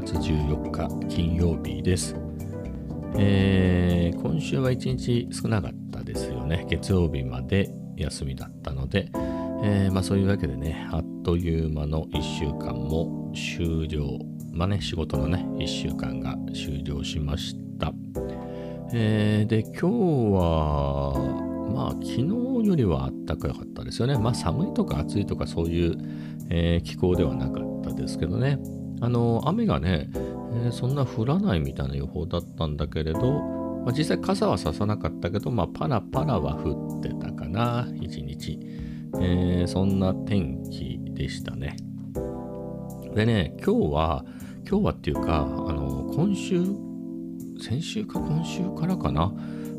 月14日金曜日です、えー今週は1日少なかったですよね。月曜日まで休みだったので、えーまあ、そういうわけでねあっという間の1週間も終了。まあね仕事のね1週間が終了しました。えーで今日はまあ昨日よりは暖かかったですよね。まあ寒いとか暑いとかそういう、えー気候ではなかったですけどね。あの雨がね、えーそんな降らないみたいな予報だったんだけれど、まあ、実際傘はささなかったけど、まあ、パラパラは降ってたかな一日、えーそんな天気でしたね。でね今日は今日はっていうかあの今週先週か今週からかな？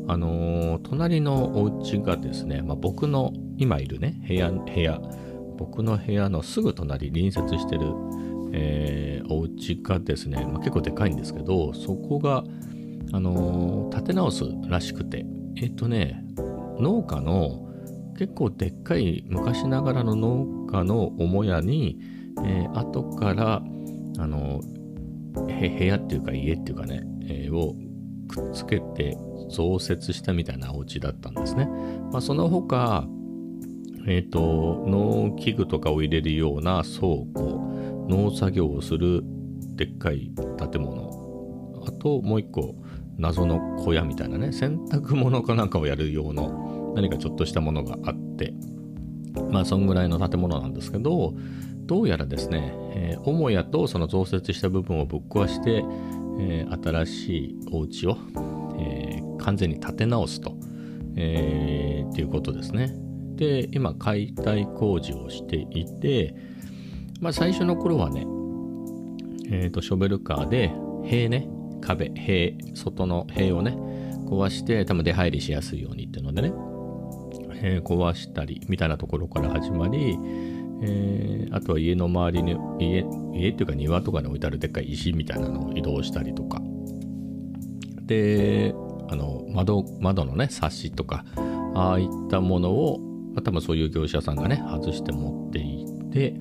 あの隣のお家がですね、まあ、僕の今いるね部屋部屋。僕の部屋のすぐ隣隣接してる、えーお家がですね、まあ、結構でかいんですけどそこが、あのー建て直すらしくてえっ、とね農家の結構でっかい昔ながらの農家の母屋に、えー後からあのへ部屋っていうか家っていうかね、えーをくっつけて増設したみたいなお家だったんですね。まあ、その他、えっ、と、農機具とかを入れるような倉庫、農作業をするでっかい建物、あともう一個、謎の小屋みたいなね、洗濯物かなんかをやる用の何かちょっとしたものがあって、まあ、そんぐらいの建物なんですけど、どうやらですね、えー母屋とその増設した部分をぶっ壊して、えー新しいお家を、えー完全に建て直すと、えーっていうことですね。で、今、解体工事をしていて、まあ、最初の頃はね、えーと、ショベルカーで塀ね、壁、塀、外の塀をね、壊して、多分出入りしやすいようにっていうのでね、えー壊したりみたいなところから始まり、えーあとは家の周りに家家っていうか庭とかに置いてあるでっかい石みたいなのを移動したりとか。であの窓窓のねサッシとかああいったものを、まあ、多分そういう業者さんがね外して持っていって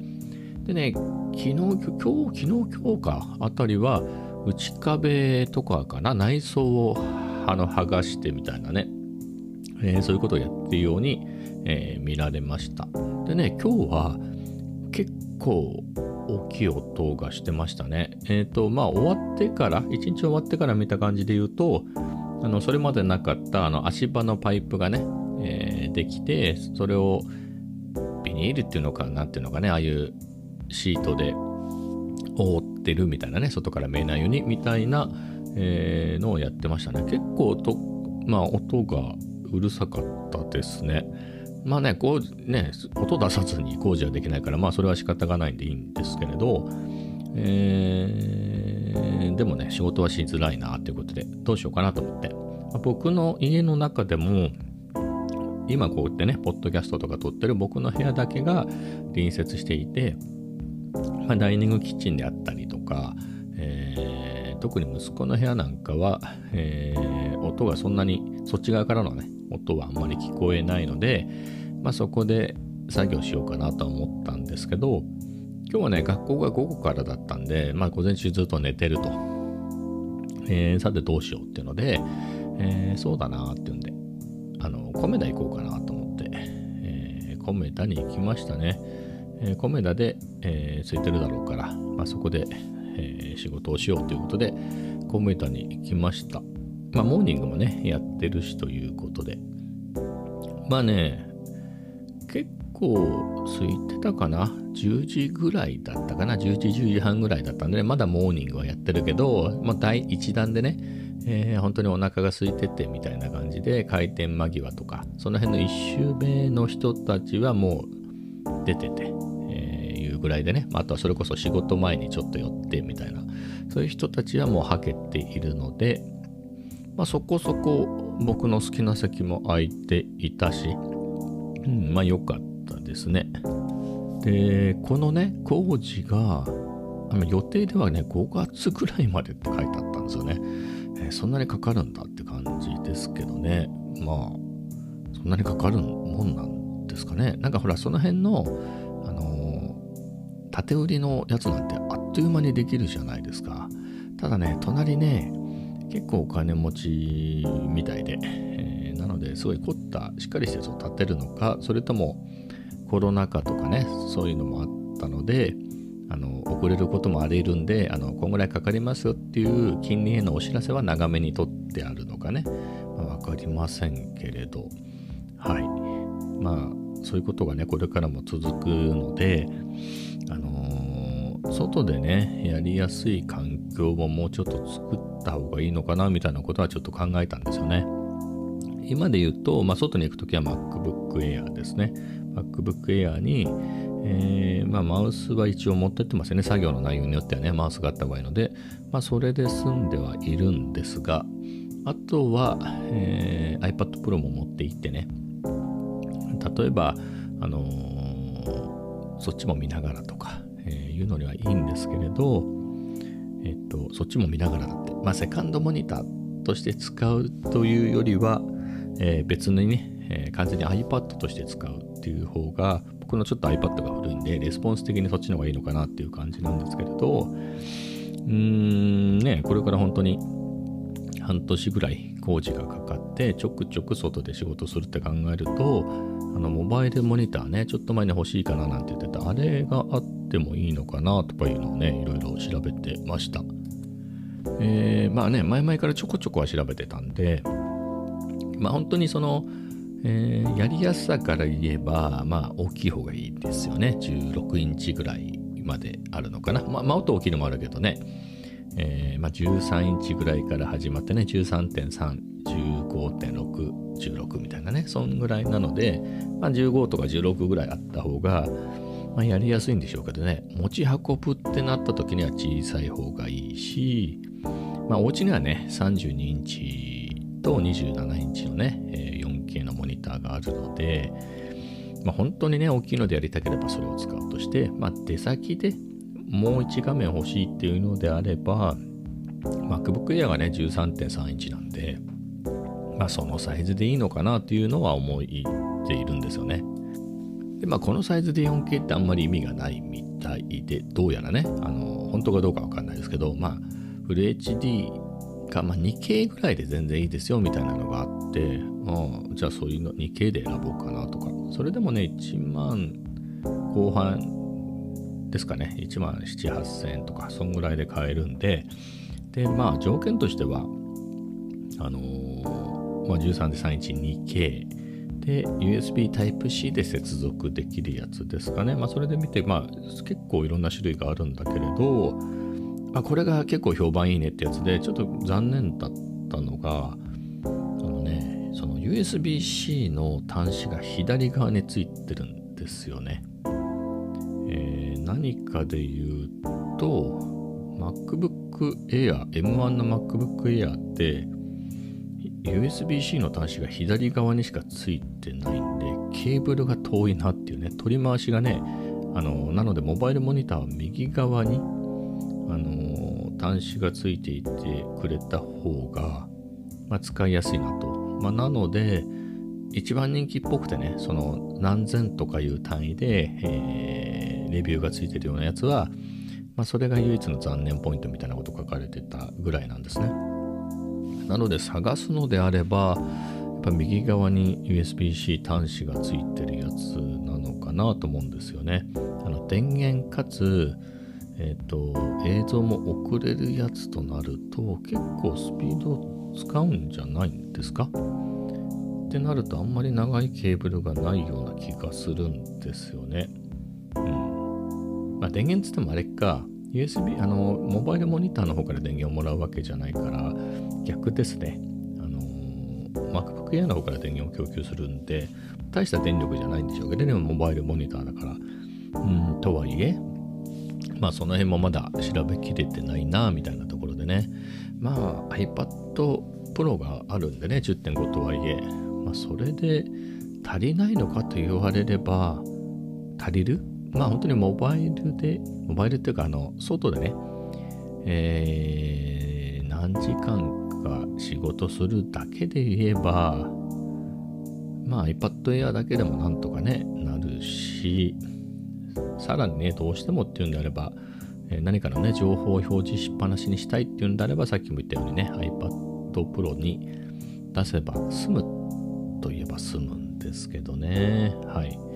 でね昨日今日昨日今日かあたりは内壁とかかな内装をあの剥がしてみたいなねえーそういうことをやっているように、えー見られました。でね、今日は結構大きい音がしてましたね。えっ、と、まあ終わってから、一日終わってから見た感じで言うと、あのそれまでなかったあの足場のパイプがね、えできて、それをビニールっていうのかなんていうのかね、ああいうシートで覆ってるみたいなね、外から見えないようにみたいな、えーのをやってましたね。結構音、まあ音がうるさかったですね。まあね、こうね、音出さずに工事はできないから、まあそれは仕方がないんでいいんですけれど、えーでもね、仕事はしづらいなということで、どうしようかなと思って。まあ僕の家の中でも、今こうやってね、ポッドキャストとか撮ってる僕の部屋だけが隣接していて、まあ、ダイニングキッチンであったりとか、えー特に息子の部屋なんかは、えー音がそんなにそっち側からのね音はあんまり聞こえないので、まあ、そこで作業しようかなとは思ったんですけど今日はね学校が午後からだったんで、まあ、午前中ずっと寝てると、えーさてどうしようっていうので、えーそうだなっていうんであのコメダ行こうかなと思って、えーコメダに行きましたね、えーコメダで、えー空いてるだろうから、まあ、そこで、えー仕事をしようということでコメダに行きました。まあモーニングもねやってるしということで。まあね結構空いてたかな？10時ぐらいだったかな？11時10時半ぐらいだったんで、ね、まだモーニングはやってるけど、まあ、第1弾でね、えー本当にお腹が空いててみたいな感じで開店間際とかその辺の1周目の人たちはもう出てて、いうぐらいでね、まああとはそれこそ仕事前にちょっと寄ってみたいなそういう人たちはもうはけているので、まあ、そこそこ僕の好きな席も空いていたし、うん、まあ良かったですね。で、このね、工事が、あの予定ではね、5月ぐらいまでって書いてあったんですよね。えーそんなにかかるんだって感じですけどね。まあ、そんなにかかるもんなんですかね。なんかほら、その辺の、縦売りのやつなんてあっという間にできるじゃないですか。ただね、隣ね、結構お金持ちみたいで、えー、なのですごい凝ったしっかりしたやつを建てるのかそれともコロナ禍とかねそういうのもあったのであの遅れることもあり得るんであのこんぐらいかかりますよっていう金利へのお知らせは長めに取ってあるのかね、まあ、分かりませんけれど。はい。まあそういうことがねこれからも続くので、外でねやりやすい環境をもうちょっと作った方がいいのかなみたいなことはちょっと考えたんですよね。今で言うと、まあ、外に行くときは MacBook Air ですね。MacBook Air にえー、まあ、マウスは一応持ってってますよね。作業の内容によってはね、マウスがあった方がいいので、まあ、それで済んではいるんですが、あとは、えー、iPad Pro も持っていってね、例えば、あのー、そっちも見ながらとか、いうのにはいいんですけれど、えっと、そっちも見ながらだって、まあ、セカンドモニターとして使うというよりは、えー、別にね、えー、完全に iPad として使うっていう方が僕のちょっと iPad が古いんで、レスポンス的にそっちの方がいいのかなっていう感じなんですけれど、うーん、ね、これから本当に半年ぐらい工事がかかって、ちょくちょく外で仕事するって考えると、あの、モバイルモニターね、ちょっと前に欲しいかななんて言ってた、あれがあってもいいのかなとかいうのをね、いろいろ調べてました。えー、まあね、前々からちょこちょこは調べてたんで、まあ本当にその、えー、やりやすさから言えば、まあ、大きい方がいいですよね。16インチぐらいまであるのかな。まあ、もっと大きいのもあるけどね。えー、まあ、13インチぐらいから始まってね、13.3、15.6、16みたいなね、そんぐらいなので、まあ、15とか16ぐらいあった方が、まあ、やりやすいんでしょうけどね、持ち運ぶってなった時には小さい方がいいし、まあ、お家にはね、32インチと27インチのね、4K のモニターがあるので、まあ、本当にね、大きいのでやりたければそれを使うとして、まあ、出先でもう1画面欲しいっていうのであれば、MacBook Air がね、13.3インチなんで、まあ、そのサイズでいいのかなっていうのは思っているんですよね。で、まあ、このサイズで 4K ってあんまり意味がないみたいで、どうやらね、あの、本当かどうかわかんないですけど、まあ、フル HD か、まあ、2K ぐらいで全然いいですよみたいなのがあって、うん、じゃあそういうの 2K で選ぼうかなとか、それでもね、1万後半ですかね、1万7、8000円とか、そんぐらいで買えるんで、で、まあ条件としては、あのー、まあ、13で、USB Type-C で接続できるやつですかね。まあ、それで見て、まあ、結構いろんな種類があるんだけれど、まあ、これが結構評判いいねってやつで、ちょっと残念だったのが、あのね、その USB-C の端子が左側についてるんですよね。えー、何かで言うと、MacBook Air、M1 の MacBook Air って、USB-C の端子が左側にしかついてないんで、ケーブルが遠いなっていうね、取り回しがね、あの、なのでモバイルモニターは右側に、あの、端子がついていてくれた方が、まあ、使いやすいなと。まあ、なので、一番人気っぽくてね、その何千とかいう単位で、えー、レビューがついてるようなやつは、まあ、それが唯一の残念ポイントみたいなこと書かれてたぐらいなんですね。なので探すのであれば、やっぱ右側に USB-C 端子がついてるやつなのかなと思うんですよね。あの電源かつ、えっ、ー、と、映像も送れるやつとなると結構スピード使うんじゃないんですか？ってなるとあんまり長いケーブルがないような気がするんですよね。うん。まあ電源つってもあれか、USB、あの、モバイルモニターの方から電源をもらうわけじゃないから、逆ですね。あの、MacBook Air の方から電源を供給するんで、大した電力じゃないんでしょうけど、でもモバイルモニターだから、うん、とはいえ、まあその辺もまだ調べきれてないな、みたいなところでね。まあ iPad Pro があるんでね、10.5とはいえ、まあそれで足りないのかと言われれば、足りる？まあ本当にモバイルで、モバイルっていうか、あの、外でね、えー、何時間か仕事するだけで言えば、まあ iPad Air だけでもなんとかね、なるし、さらにね、どうしてもっていうんであれば、え何かのね、情報を表示しっぱなしにしたいっていうんであれば、さっきも言ったようにね、iPad Pro に出せば済むといえば済むんですけどね。はい。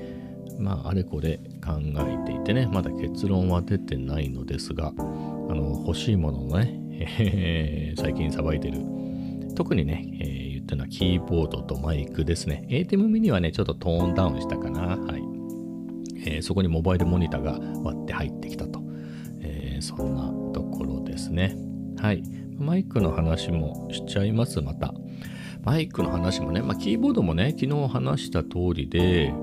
まあ、あれこれ考えていてね、まだ結論は出てないのですが、あの、欲しいもののね、え 最近さばいてる、特にね、えー、言ったのはキーボードとマイクですね。ATEM mini はね、ちょっとトーンダウンしたかな。はい。えー、そこにモバイルモニターが割って入ってきたと。えー、そんなところですね。はい。マイクの話もしちゃいます、また。マイクの話もね、まあ、キーボードもね、昨日話した通りで、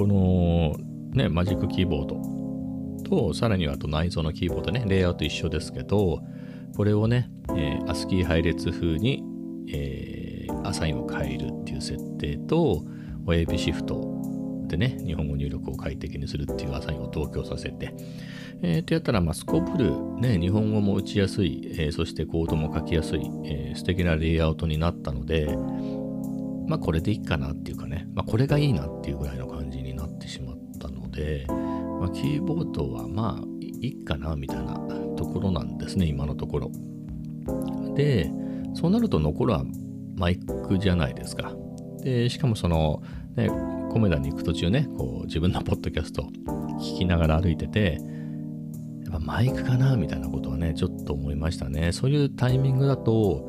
このね、マジックキーボードと、さらにはあと内蔵のキーボードね、レイアウト一緒ですけど、これをね、えー、ASCII 配列風に、えー、アサインを変えるっていう設定と、親指シフトでね、日本語入力を快適にするっていうアサインを同居させて、えー、とやったら、まあ、スコープル、ね、日本語も打ちやすい、えー、そしてコードも書きやすい、えー、素敵なレイアウトになったので、まあ、これでいいかなっていうかね、まあ、これがいいなっていうぐらいので、まあ、キーボードはまあいいかなみたいなところなんですね、今のところ。で、そうなると残るはマイクじゃないですか。で、しかもその、ね、コメダに行く途中ね、こう自分のポッドキャスト聞きながら歩いてて、やっぱマイクかなみたいなことはね、ちょっと思いましたね。そういうタイミングだと、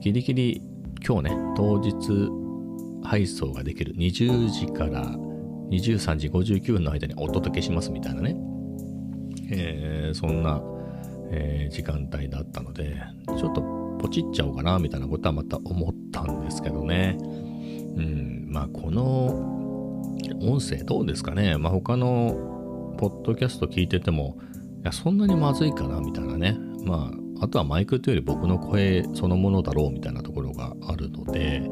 ギリギリ今日ね、当日配送ができる20時から23時59分の間にお届けしますみたいなね、えー、そんな、えー、時間帯だったので、ちょっとポチっちゃおうかなみたいなことはまた思ったんですけどね。うん、まあこの音声どうですかねまあ他のポッドキャスト聞いてても、いや、そんなにまずいかなみたいなね。まあ、あとはマイクというより僕の声そのものだろうみたいなところがあるので、う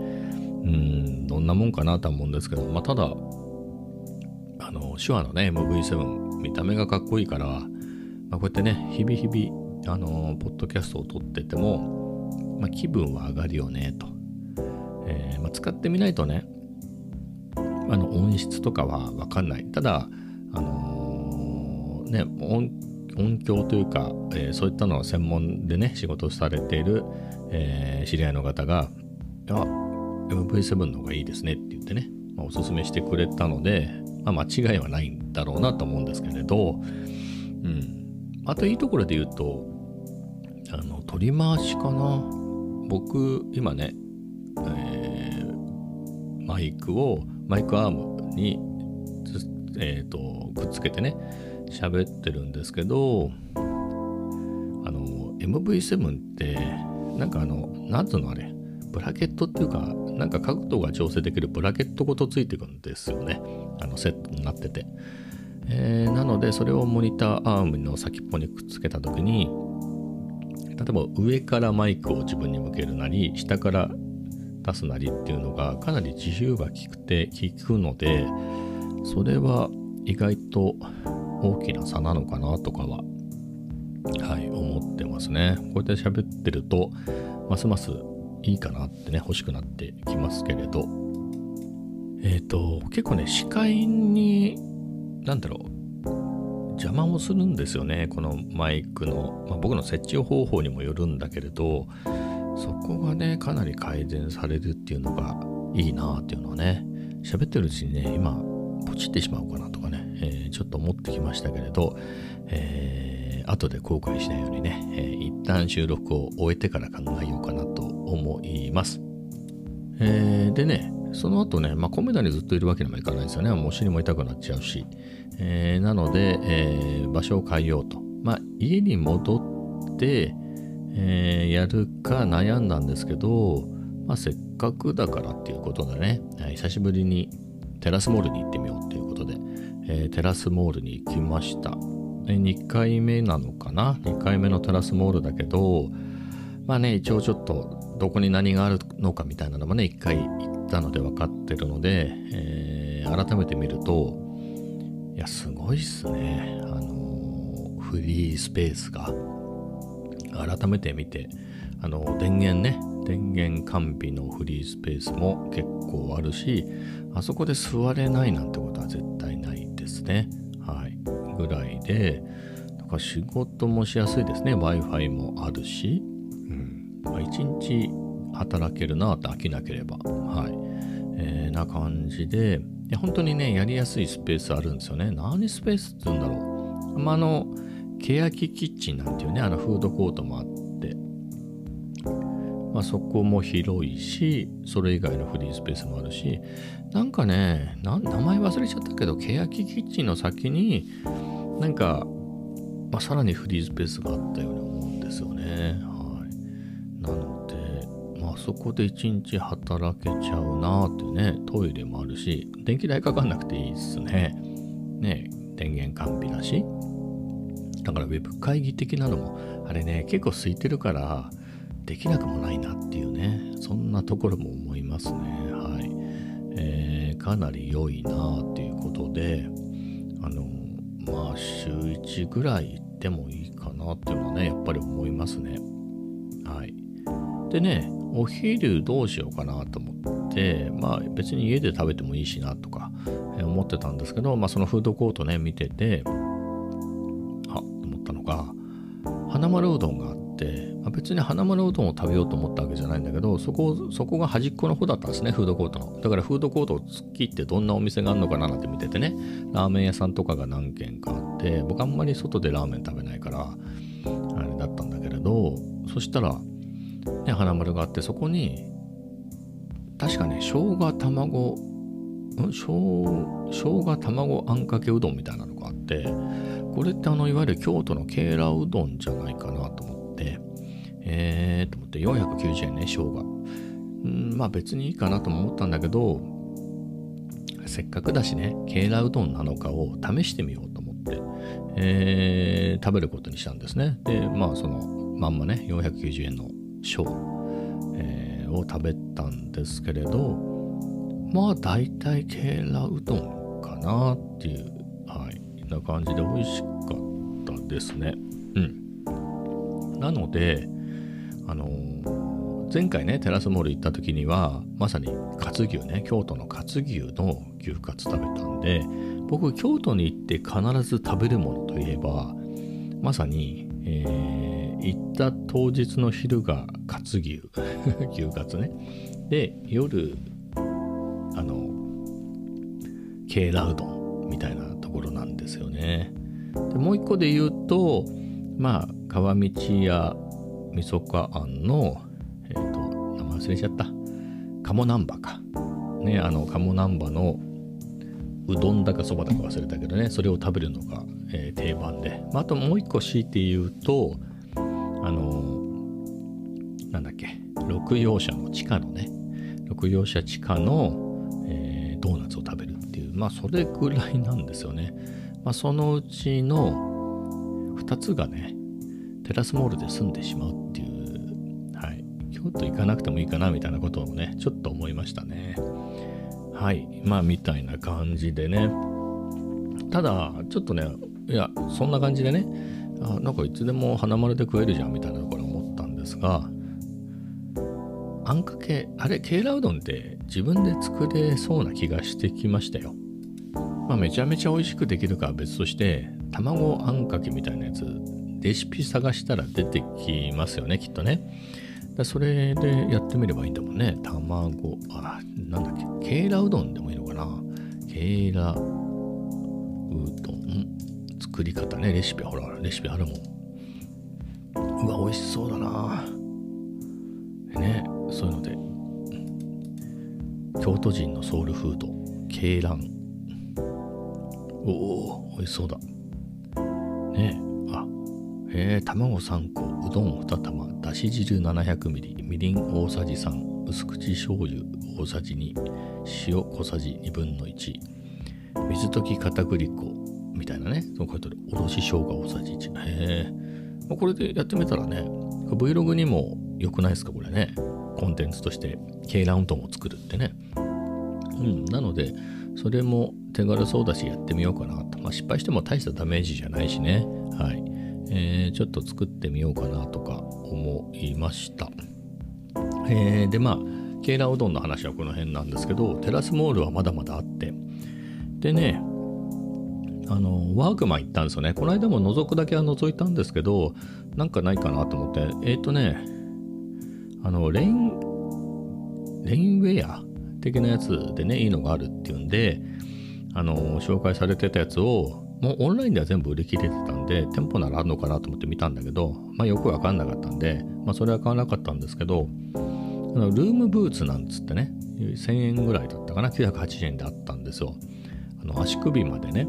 ん、どんなもんかなとは思うんですけど、まあ、ただ、あの、手話のね、MV7、見た目がかっこいいから、まあ、こうやってね、日々日々、あの、ポッドキャストを撮ってても、まあ、気分は上がるよね、と。えーまあ、使ってみないとね、あの音質とかは分かんない。ただ、あのー、ね、音音響というか、えー、そういったのを専門でね、仕事されている、え、知り合いの方が、あ、MV7 の方がいいですねって言ってね、まあ、おすすめしてくれたので、まあ、間違いはないんだろうなと思うんですけれど、うん。あといいところで言うと、あの、取り回しかな。僕、今ね、えー、マイクをマイクアームに、えーと、くっつけてね喋ってるんですけどあの MV7 ってなんかあのなんつうのあれ？ブラケットっていうかなんか角度が調整できるブラケットごとついてくんですよね。あのセットになってて、えー、なのでそれをモニターアームの先っぽにくっつけた時に例えば上からマイクを自分に向けるなり下から出すなりっていうのがかなり自由が利くて効くのでそれは意外と大きな差なのかなとかははい思ってますね。こうやって喋ってるとますますいいかなってね欲しくなってきますけれど。えっ、ー、と結構ね視界に何だろう。邪魔をするんですよねこのマイクの、まあ、僕の設置方法にもよるんだけれどそこがね、かなり改善されるっていうのがいいなっていうのはね、喋ってるうちにね、今、ポチってしまうかなとかね、えー、ちょっと思ってきましたけれど、えー、後で後悔しないようにね、えー、一旦収録を終えてから考えようかな思います。えー、でね、その後ね、まあ、コメダにずっといるわけにもいかないですよね。もうお尻も痛くなっちゃうし。えー、なので、えー、場所を変えようと。まあ、家に戻って、えー、やるか悩んだんですけど、まあ、せっかくだからっていうことでね、久しぶりにテラスモールに行ってみようっていうことで、えー、テラスモールに行きました。2回目なのかな ?2 回目のテラスモールだけど、まあね、一応ちょっとどこに何があるのかみたいなのもね、1回行ったので分かってるので、えー、改めて見ると、いや、すごいっすね。あの、フリースペースが。改めて見て、あの、電源ね、電源完備のフリースペースも結構あるし、あそこで座れないなんてことは絶対ないですねはい。ぐらいで、だから仕事もしやすいですね。Wi-Fi もあるし、まあ、1日働けるなって飽きなければ。はい。えー、な感じで、本当にね、やりやすいスペースあるんですよね。何スペースって言うんだろう。まあ、あの、欅キキッチンなんていうね、あのフードコートもあって、まあ、そこも広いし、それ以外のフリースペースもあるし、なんかね、名前忘れちゃったけど、欅キッチンの先に、なんか、まあ、さらにフリースペースがあったように思うんですよね。そこで一日働けちゃうなーってね、トイレもあるし、電気代かかんなくていいっすね。ね、電源完備だし。だからウェブ会議的なのも、あれね、結構空いてるから、できなくもないなっていうね、そんなところも思いますね。はい。えーかなり良いなっていうことで、あの、まあ週1ぐらい行ってもいいかなっていうのはね、やっぱり思いますね。はい。でね、お昼どうしようかなと思って、まあ別に家で食べてもいいしなとか思ってたんですけど、まあそのフードコートね、見てて、あ、と思ったのが、花丸うどんがあって、まあ、別に花丸うどんを食べようと思ったわけじゃないんだけど、そこ、そこが端っこの方だったんですね、フードコートの。だからフードコートを突っ切ってどんなお店があるのかななんて見ててね、ラーメン屋さんとかが何軒かあって、僕あんまり外でラーメン食べないから、あれだったんだけれど、そしたら、花丸があって、そこに、確かね、生姜卵、ん？生生姜卵あんかけうどんみたいなのがあって、これってあの、いわゆる京都のケーラうどんじゃないかなと思って、えーと思って490円ね、生姜。うん、まあ別にいいかなとも思ったんだけど、せっかくだしね、ケーラうどんなのかを試してみようと思って、えー食べることにしたんですね。で、まあそのまんまね、490円の小、えーを食べたんですけれど、まあ大体ケーラうどんかなっていう、はい、な感じで美味しかったですね。うん。なので、あのー前回ね、テラスモール行った時には、まさにカツ牛ね、京都のカツ牛の牛カツ食べたんで、僕、京都に行って必ず食べるものといえば、まさに、えー行った当日の昼がカツ牛、牛カツね。で、夜、あの、ケーラうどんみたいなところなんですよね。でもう一個で言うと、まあ、川道屋みそかあんの、えっ、と、名前忘れちゃった。鴨南波か。ね、あの、鴨南波のうどんだかそばだか忘れたけどね、それを食べるのが、えー定番で。まあ、あともう一個強いて言うと、あのなんだっけ、六葉社の地下のね、六葉社地下の、えードーナツを食べるっていう、まあ、それぐらいなんですよね。まあ、そのうちの2つがね、テラスモールで住んでしまうっていう、はい、京都行かなくてもいいかなみたいなことをね、ちょっと思いましたね。はい、まあ、みたいな感じでね。ただ、ちょっとね、いや、そんな感じでね、あなんかいつでも花丸で食えるじゃんみたいなところ思ったんですが、あんかけ、あれ、ケーラうどんって自分で作れそうな気がしてきましたよ。まあ、めちゃめちゃ美味しくできるかは別として、卵あんかけみたいなやつ、レシピ探したら出てきますよね、きっとね。それでやってみればいいんだもんね。卵、あ、なんだっけ、ケーラうどんでもいいのかな？ケーラうどん、作り方ね、レシピ、ほら、レシピあるもん。うわ、美味しそうだな。ね、そういうので、京都人のソウルフード、鶏卵。おお、美味しそうだ。ねあ、えー、卵3個、うどん2玉、だし汁700ミリ、みりん大さじ3、薄口醤油大さじ2、塩小さじ1分の1、水溶き片栗粉みたいなね、そう書いてある、おろし生姜大さじ1。へえ、まこれでやってみたらね、Vlog にも良くないですか、これね。コンテンツとして、ケーラウントンを作るってね。うん、なので、それも手軽そうだしやってみようかなと。まあ、失敗しても大したダメージじゃないしね。はい。えーちょっと作ってみようかなとか思いました。えーで、まあ、ケーラうどんの話はこの辺なんですけど、テラスモールはまだまだあって。でね、あのワークマン行ったんですよねこの間も覗くだけは覗いたんですけどなんかないかなと思ってえっ、ー、とねあのレインレインウェア的なやつでねいいのがあるっていうんであの紹介されてたやつをもうオンラインでは全部売り切れてたんで店舗ならあるのかなと思って見たんだけどまあよくわかんなかったんでまあそれは買わなかったんですけどあのルームブーツなんつってね1000円ぐらいだったかな980円であったんですよあの足首までね、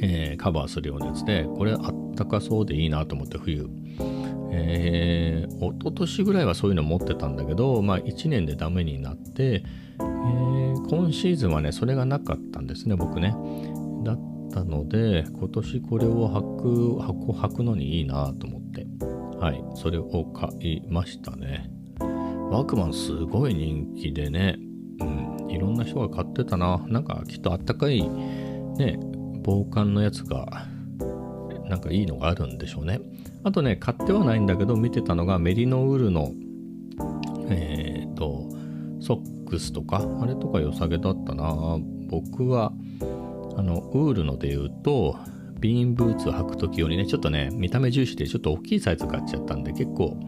えー、カバーするようなやつでこれあったかそうでいいなと思って冬えー、一昨年ぐらいはそういうの持ってたんだけど、まあ1年でダメになって、えー、今シーズンはね、それがなかったんですね、僕ね。だったので、今年これを履く、箱履くのにいいなと思って、はい、それを買いましたね。ワークマンすごい人気でね、うん、いろんな人が買ってたな。なんかきっとあったかい、ね、防寒のやつが、なんかいいのがあるんでしょうね。あとね、買ってはないんだけど、見てたのがメリノウールの、えっ、ー、と、ソックスとか、あれとか良さげだったな。僕は、あの、ウールので言うと、ビーンブーツを履くときよりね、ちょっとね、見た目重視でちょっと大きいサイズ買っちゃったんで、結構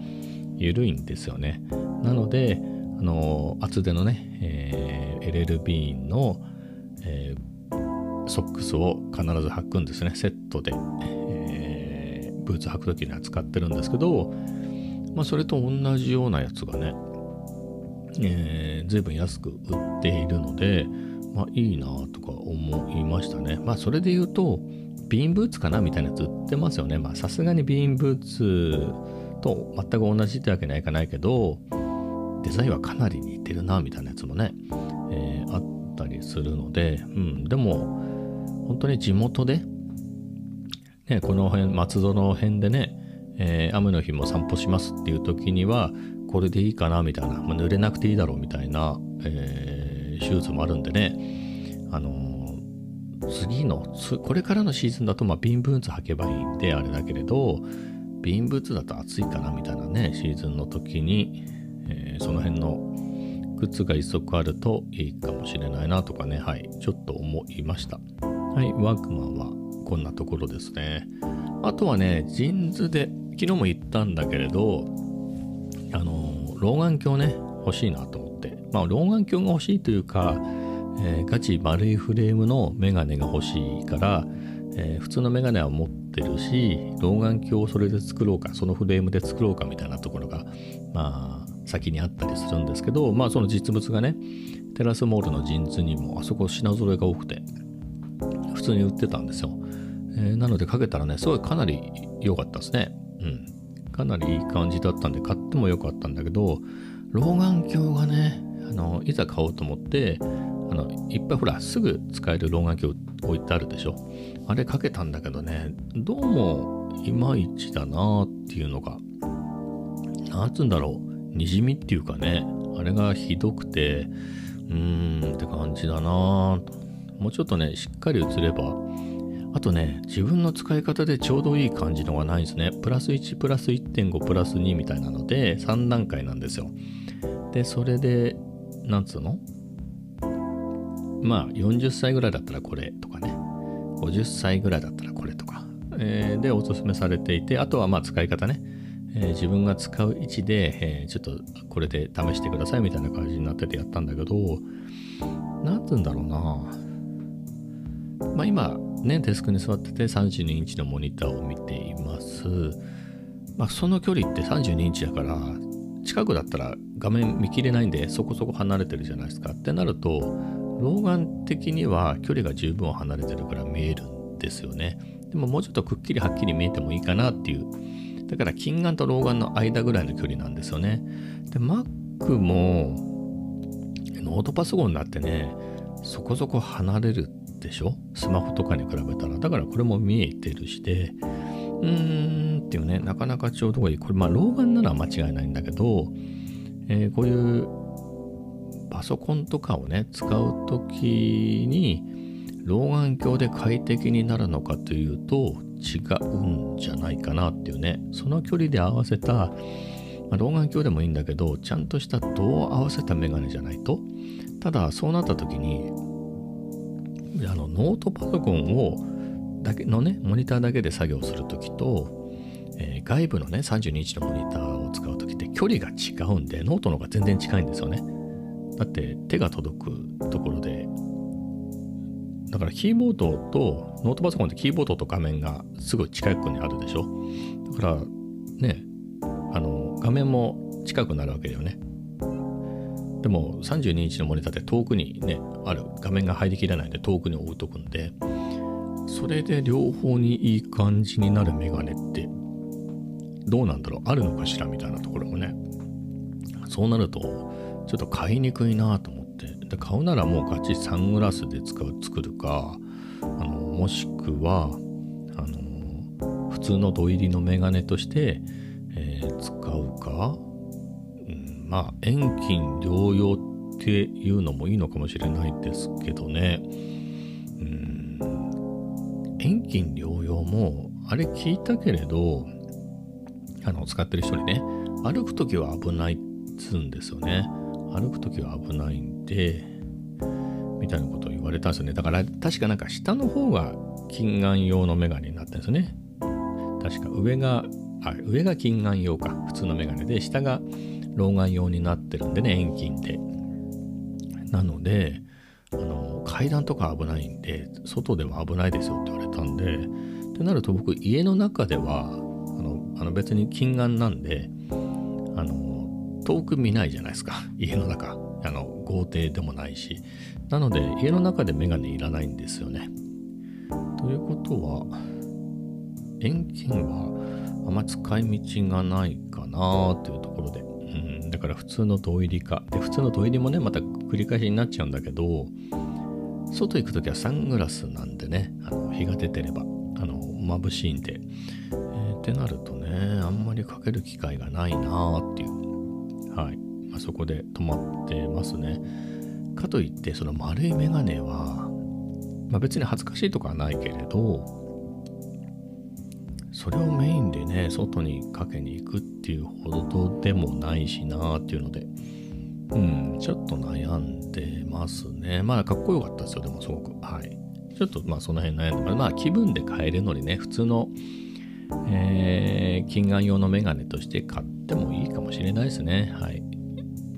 緩いんですよね。なので、あの、厚手のね、えー、LL ビーンの、えー、ソックスを必ず履くんですね、セットでえ。ブーツ履く時には使ってるんですけど、まあ、それと同じようなやつがね、えー、随分安く売っているので、まあ、いいなとか思いましたね。まあ、それで言うと、ビーンブーツかなみたいなやつ売ってますよね。まあ、さすがにビーンブーツと全く同じってわけにはいかないけど、デザインはかなり似てるな、みたいなやつもね、えー、あったりするので、うん、でも、本当に地元でね、この辺、松戸の辺でね、えー、雨の日も散歩しますっていう時には、これでいいかなみたいな、まあ、濡れなくていいだろうみたいな、えー、シューズもあるんでね、あのー、次の、これからのシーズンだと、まあ、ビンブーツ履けばいいんで、あれだけれど、ビンブーツだと暑いかなみたいなね、シーズンの時に、えー、その辺の靴が一足あるといいかもしれないなとかね、はい、ちょっと思いました。はい、ワークマンはこんなところですね。あとはね、ジーンズで、昨日も言ったんだけれど、あの、老眼鏡ね、欲しいなと思って。まあ、老眼鏡が欲しいというか、えー、ガチ丸いフレームのメガネが欲しいから、えー、普通のメガネは持ってるし、老眼鏡をそれで作ろうか、そのフレームで作ろうかみたいなところが、まあ、先にあったりするんですけど、まあ、その実物がね、テラスモールのジーンズにもあそこ品揃えが多くて、普通に売ってたんですよ。えー、なのでかけたらね、すごいかなり良かったですね。うん。かなりいい感じだったんで、買っても良かったんだけど、老眼鏡がね、あの、いざ買おうと思って、あの、いっぱいほら、すぐ使える老眼鏡置いてあるでしょ。あれかけたんだけどね、どうもいまいちだなっていうのが、なんつうんだろう、にじみっていうかね、あれがひどくて、うーんって感じだなもうちょっとね、しっかり映れば、あとね、自分の使い方でちょうどいい感じのがないんですね。プラス1、プラス1.5、プラス2みたいなので、3段階なんですよ。で、それで、なんつうの？まあ、40歳ぐらいだったらこれとかね、50歳ぐらいだったらこれとか、えー、で、おすすめされていて、あとはまあ、使い方ね。えー、自分が使う位置で、えー、ちょっとこれで試してくださいみたいな感じになっててやったんだけど、なんつうんだろうな。まあ今、ね、デスクに座ってて32インチのモニターを見ています。まあ、その距離って32インチだから、近くだったら画面見切れないんでそこそこ離れてるじゃないですか。ってなると、老眼的には距離が十分離れてるから見えるんですよね。でももうちょっとくっきりはっきり見えてもいいかなっていう。だから近眼と老眼の間ぐらいの距離なんですよね。で、Mac もノートパソコンになってね、そこそこ離れるでしょ？スマホとかに比べたら。だからこれも見えてるしで、うーんっていうね、なかなかちょうどいい。これ、まあ、老眼なら間違いないんだけど、えー、こういうパソコンとかをね、使うときに、老眼鏡で快適になるのかというと、違うんじゃないかなっていうね、その距離で合わせた、まあ、老眼鏡でもいいんだけど、ちゃんとした度を合わせたメガネじゃないと、ただそうなった時に、あのノートパソコンをだけのね、モニターだけで作業するときと、えー、外部のね、32インチのモニターを使うときって距離が違うんで、ノートの方が全然近いんですよね。だって手が届くところで、だからキーボードと、ノートパソコンってキーボードと画面がすぐ近くにあるでしょ？だからね、あの、画面も近くなるわけだよね。でも32インチのモニターって遠くにね、ある画面が入りきらないんで遠くに置いとくんで、それで両方にいい感じになるメガネってどうなんだろう？あるのかしら？みたいなところもね。そうなるとちょっと買いにくいなと思で買うならもうガチサングラスで使う作るか、あのもしくはあの普通の土入りのメガネとして、えー、使うか。うんまあ遠近療養っていうのもいいのかもしれないですけどね。うん遠近療養もあれ聞いたけれどあの使ってる人にね歩く時は危ないっつうんですよね。歩く時は危ないんでみたいなことを言われたんですよね。だから確かなんか下の方が近眼用のメガネになってるんですよね。確か上があ上が近眼用か。普通のメガネで下が老眼用になってるんでね遠近で。なのであの階段とか危ないんで外では危ないですよって言われたんでってなると僕家の中ではあのあの別に近眼なんであの遠く見ないじゃないですか。家の中。あの豪邸でもないしなので家の中でメガネいらないんですよねということは遠近はあんま使い道がないかなというところでうんだから普通の土入りか。で、普通の土入りもね、また繰り返しになっちゃうんだけど、外行くときはサングラスなんでね、あの日が出てれば、あの、眩しいんで。えー、ってなるとね、あんまりかける機会がないなーっていう。はい。あ、そこで止まってますね。かといって、その丸いメガネは、まあ、別に恥ずかしいとかはないけれど、それをメインでね、外にかけに行くっていうほどでもないしなっていうので、うん、ちょっと悩んでますね。まあ、かっこよかったですよ、でもすごく。はい。ちょっとまあ、その辺悩んで、まあ、気分で買えるのにね、普通の、えー、近眼用のメガネとして買ってもいいかもしれないですね。はい。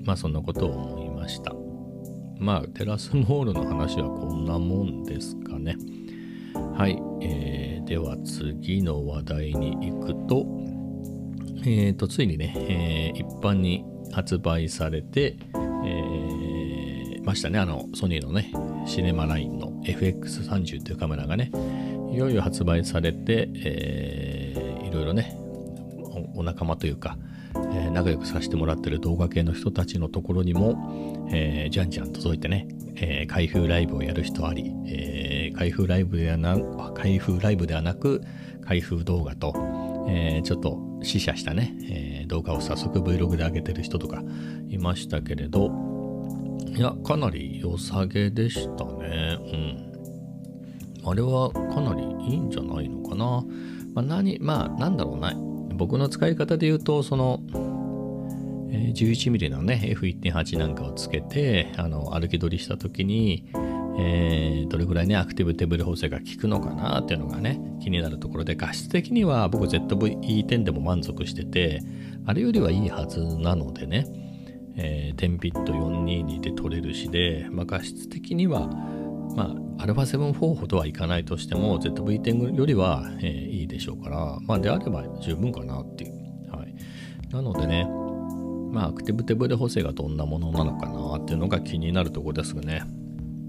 まあ、そんなことを思いました。まあ、テラスモールの話はこんなもんですかね。はい。えーでは次の話題に行くと、えー、と、ついにね、えー、一般に発売されて、えー、ましたね、あの、ソニーのね、シネマラインの FX30 というカメラがね、いよいよ発売されて、えー、いろいろね、お仲間というか、えー、仲良くさせてもらってる動画系の人たちのところにも、えー、じゃんじゃん届いてね、えー、開封ライブをやる人あり、え開封ライブではな開封ライブではなく開封動画と、え、ちょっと試写したね、え、動画を早速 Vlog で上げてる人とかいましたけれどいやかなり良さげでしたね。うん。あれはかなりいいんじゃないのかな、まあ、何まあなんだろうな。僕の使い方で言うとその 11mm のね F1.8 なんかをつけてあの歩き取りした時にえー、どれぐらいね、アクティブ手ブレ補正が効くのかなっていうのがね、気になるところで、画質的には僕 ZV-E10 でも満足してて、あれよりはいいはずなのでね、えー、10ビット422で撮れるしで、まあ、画質的には、まあ、α7-4 ほどはいかないとしても、ZV-10 よりは、えー、いいでしょうから、まあ、であれば十分かなっていう。はい。なのでね、まあ、アクティブ手ブレ補正がどんなものなのかなっていうのが気になるところですね。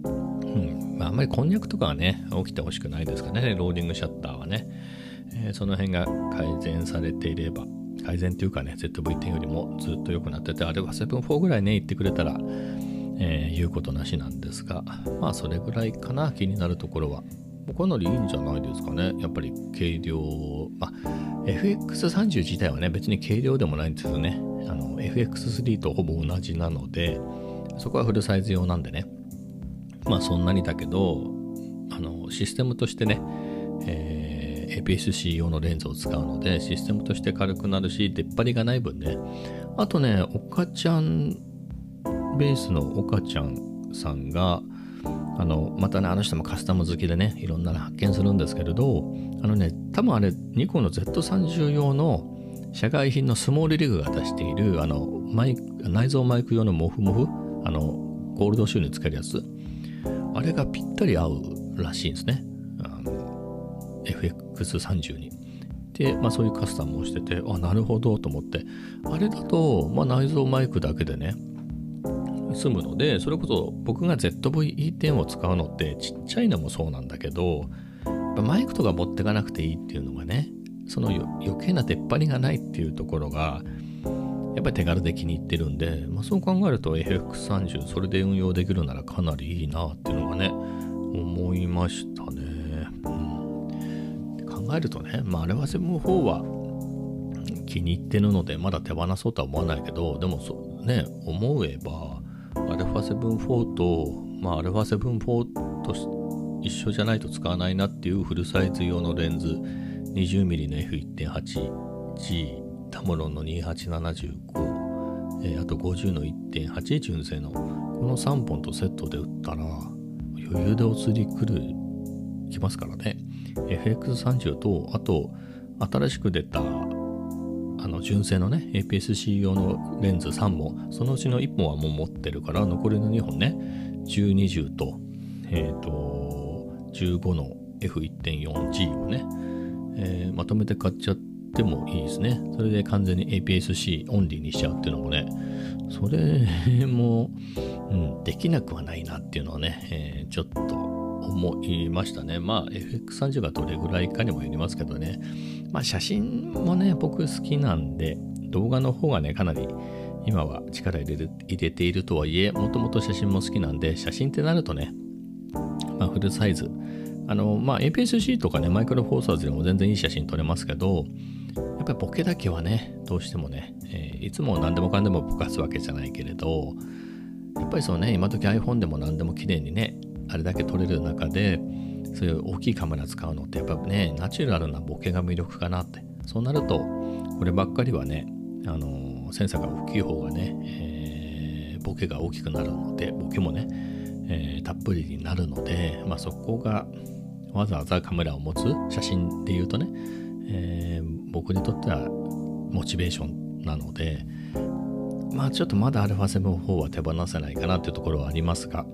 うんまあ、あんまりこんにゃくとかはね、起きてほしくないですかね、ローディングシャッターはね。えー、その辺が改善されていれば、改善というかね、ZV-10 よりもずっと良くなってて、あれは7.4ぐらいね、言ってくれたら、えー、言うことなしなんですが、まあ、それぐらいかな、気になるところは。かなりいいんじゃないですかね。やっぱり軽量、まあ、FX30 自体はね、別に軽量でもないんですよね。あの、FX3 とほぼ同じなので、そこはフルサイズ用なんでね。まあそんなにだけど、あの、システムとしてね、えー、APS-C 用のレンズを使うので、システムとして軽くなるし、出っ張りがない分ね、あとね、岡ちゃん、ベースの岡ちゃんさんが、あのまたねあの人もカスタム好きでねいろんなの発見するんですけれどあのね多分あれニコンの Z30 用の社外品のスモールリグが出しているあのマイ内蔵マイク用のモフモフあのゴールドシューにつけるやつ。あれがぴったり合うらしいんですね。FX30 に。で、まあ、そういうカスタムをしててあなるほどと思って。あれだと、まあ、内蔵マイクだけでね済むのでそれこそ僕が ZV-E10 を使うのってちっちゃいのもそうなんだけどマイクとか持ってかなくていいっていうのがねその余計な出っ張りがないっていうところがやっぱり手軽で気に入ってるんで、まあ、そう考えると FX30 それで運用できるならかなりいいなっていうのがね思いましたね、うん、考えるとね、まあ、あれはセブン4は気に入ってるのでまだ手放そうとは思わないけどでもそね思えば α7-4 と、まあ、α7-4 と一緒じゃないと使わないなっていうフルサイズ用のレンズ 20mm の F1.8G タモロンの2875、えー、あと50の1.8純正のこの3本とセットで売ったら余裕でお釣り来るきますからね。FX30 とあと新しく出たあの純正のね APS-C 用のレンズ3本そのうちの1本はもう持ってるから残りの2本ね1020とえっ、ー、と15の F1.4G をね、えー、まとめて買っちゃってもいいですね。それで完全に APS-C オンリーにしちゃうっていうのもねそれも、うん、できなくはないなっていうのはね、えー、ちょっと思いましたね。まあ FX30 がどれぐらいかにもよりますけどね。まあ写真もね、僕好きなんで、動画の方がね、かなり今は力入れる入れているとはいえ、もともと写真も好きなんで、写真ってなるとね、まあ、フルサイズ。あの、まあ APS-C とかね、マイクロフォーサーズでも全然いい写真撮れますけど、やっぱりボケだけはね、どうしてもね、えー、いつも何でもかんでもぼかすわけじゃないけれど、やっぱりそうね、今時 iPhone でも何でも綺麗にね、あれだけ撮れる中でそういう大きいカメラ使うのってやっぱねナチュラルなボケが魅力かなって。そうなるとこればっかりはねあのセンサーが大きい方がね、えー、ボケが大きくなるのでボケもね、えー、たっぷりになるので、まあ、そこがわざわざカメラを持つ写真で言うとね、えー、僕にとってはモチベーションなのでまあちょっとまだ α7-4 は手放せないかなっていうところはありますが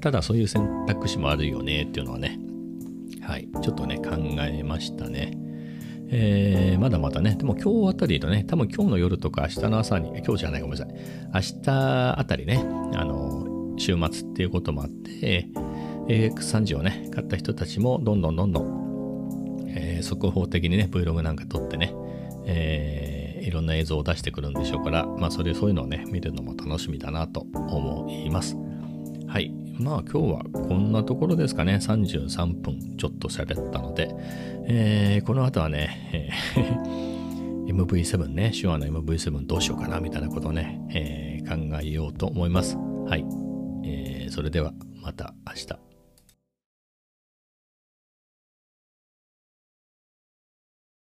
ただそういう選択肢もあるよねっていうのはね、はい、ちょっとね、考えましたね。えー、まだまだね、でも今日あたりとね、多分今日の夜とか明日の朝に、今日じゃないごめんなさい、明日あたりね、あの、週末っていうこともあって、AX30 をね、買った人たちもどんどんどんどん、えー、速報的にね、Vlog なんか撮ってね、えー、いろんな映像を出してくるんでしょうから、まあそれそういうのをね、見るのも楽しみだなと思います。はい。まあ今日はこんなところですかね。33分ちょっと喋ったので、えー、この後はね、えー、MV7 ね、手話の MV7 どうしようかなみたいなことをね、えー、考えようと思います。はい。えー、それではまた明日。